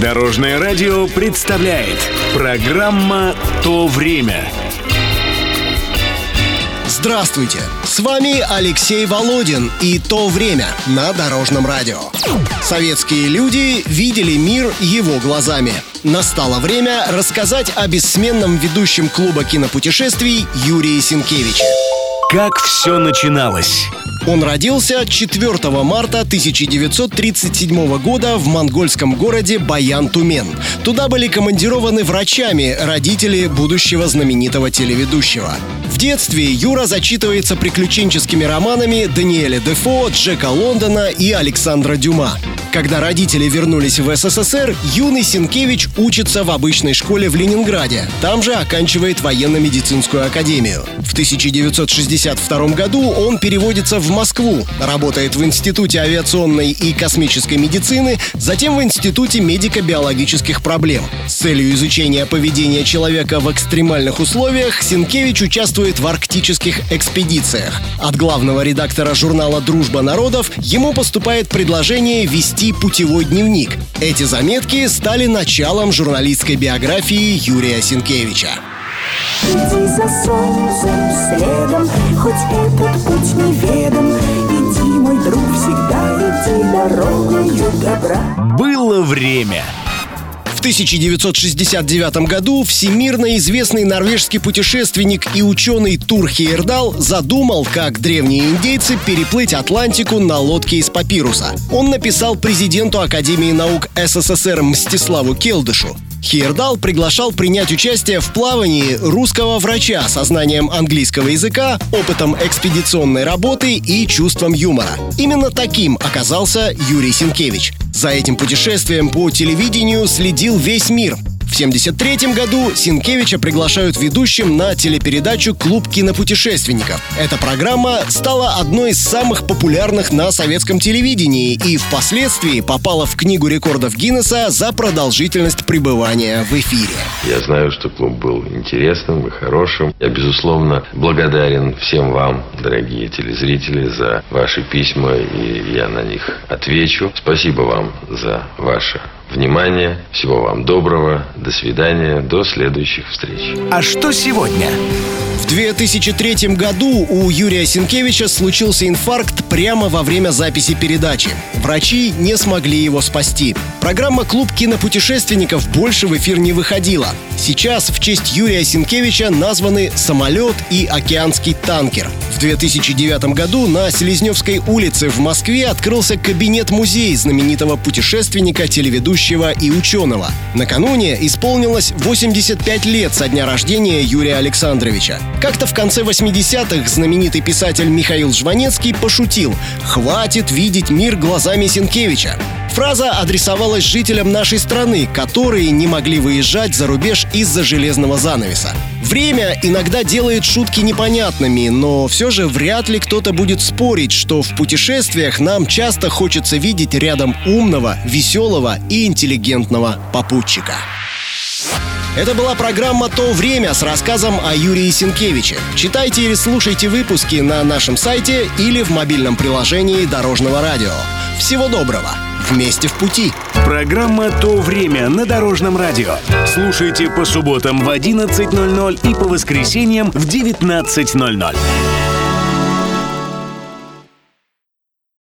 Дорожное радио представляет программа «То время». Здравствуйте! С вами Алексей Володин и «То время» на Дорожном радио. Советские люди видели мир его глазами. Настало время рассказать о бессменном ведущем клуба кинопутешествий Юрии Сенкевиче. Как все начиналось? Он родился 4 марта 1937 года в монгольском городе Баян-Тумен. Туда были командированы врачами родители будущего знаменитого телеведущего. В детстве Юра зачитывается приключенческими романами Даниэля Дефо, Джека Лондона и Александра Дюма. Когда родители вернулись в СССР, юный Сенкевич учится в обычной школе в Ленинграде. Там же оканчивает военно-медицинскую академию. В 1962 году он переводится в Москву, работает в Институте авиационной и космической медицины, затем в Институте медико-биологических проблем. С целью изучения поведения человека в экстремальных условиях Сенкевич участвует в арктических экспедициях. От главного редактора журнала «Дружба народов» ему поступает предложение вести путевой дневник. Эти заметки стали началом журналистской биографии Юрия Сенкевича. Иди за солнцем следом, хоть этот путь неведом. Иди, мой друг, всегда иди дорогою добра. Было время. В 1969 году всемирно известный норвежский путешественник и ученый Тур Хейердал задумал, как древние индейцы переплыть Атлантику на лодке из папируса. Он написал президенту Академии наук СССР Мстиславу Келдышу. Хейердал приглашал принять участие в плавании русского врача со знанием английского языка, опытом экспедиционной работы и чувством юмора. Именно таким оказался Юрий Сенкевич. За этим путешествием по телевидению следил весь мир. В 1973 году Синкевича приглашают ведущим на телепередачу «Клуб кинопутешественников». Эта программа стала одной из самых популярных на советском телевидении и впоследствии попала в Книгу рекордов Гиннесса за продолжительность пребывания в эфире. Я знаю, что клуб был интересным и хорошим. Я, безусловно, благодарен всем вам, дорогие телезрители, за ваши письма, и я на них отвечу. Спасибо вам за ваше внимание. Всего вам доброго. До свидания. До следующих встреч. А что сегодня? В 2003 году у Юрия Сенкевича случился инфаркт прямо во время записи передачи. Врачи не смогли его спасти. Программа «Клуб кинопутешественников» больше в эфир не выходила. Сейчас в честь Юрия Сенкевича названы «Самолет» и «Океанский танкер». В 2009 году на Селезневской улице в Москве открылся кабинет-музей знаменитого путешественника, телеведущего и ученого. Накануне исполнилось 85 лет со дня рождения Юрия Александровича. Как-то в конце 80-х знаменитый писатель Михаил Жванецкий пошутил «Хватит видеть мир глазами Сенкевича». Фраза адресовалась жителям нашей страны, которые не могли выезжать за рубеж из-за железного занавеса. Время иногда делает шутки непонятными, но все же вряд ли кто-то будет спорить, что в путешествиях нам часто хочется видеть рядом умного, веселого и интеллигентного попутчика. Это была программа «То время» с рассказом о Юрии Сенкевиче. Читайте или слушайте выпуски на нашем сайте или в мобильном приложении Дорожного радио. Всего доброго! Вместе в пути! Программа «То время» на Дорожном радио. Слушайте по субботам в 11.00 и по воскресеньям в 19.00.